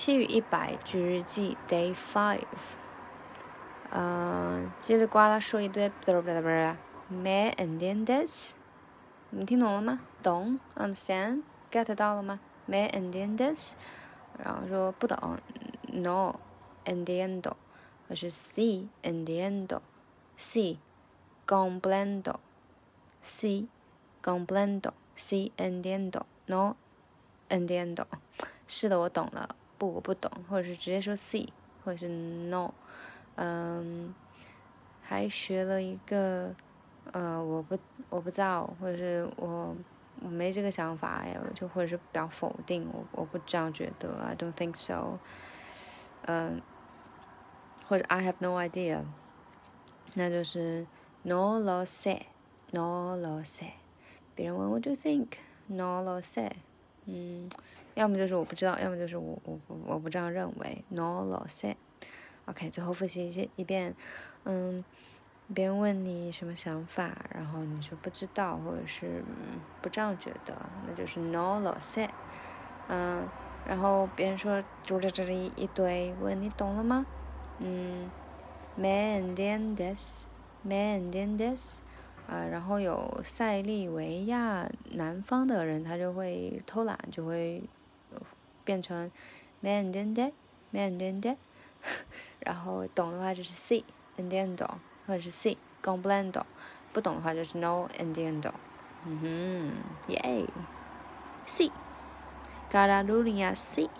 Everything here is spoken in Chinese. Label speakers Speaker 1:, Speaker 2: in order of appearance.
Speaker 1: 西语一百句日记 Day Five。嗯，叽里呱啦说一堆，不不不，me entiendes？你听懂了吗？懂？Understand？Get 到了吗？me entiendes？然后说不懂，no entiendo，或是 si entiendo，si comprendo，si comprendo，si entiendo，no entiendo。是的，我懂了。不，我不懂，或者是直接说 si，或者是 no。嗯，还学了一个，呃，我不，我不知道，或者是我我没这个想法呀，就或者是比较否定，我我不这样觉得，I don't think so。嗯，或者 I have no idea，那就是 no lo sé，no lo sé。别人问 What do you think？no lo sé。嗯，要么就是我不知道，要么就是我我我不这样认为，no lo sé。OK，最后复习一些一遍，嗯，别人问你什么想法，然后你说不知道，或者是不这样觉得，那就是 no lo sé，嗯，然后别人说读在这里一堆，问你懂了吗？嗯，me entiendes，me entiendes，啊，然后有塞利维亚南方的人，他就会偷懒，就会变成 m a n d e n d e m a n d e n d e。然后懂的话就是 C entiendo，或者是 C comprendo，不懂的话就是 no e n d e n d o。嗯哼，耶，C，嘎啦噜里亚 C。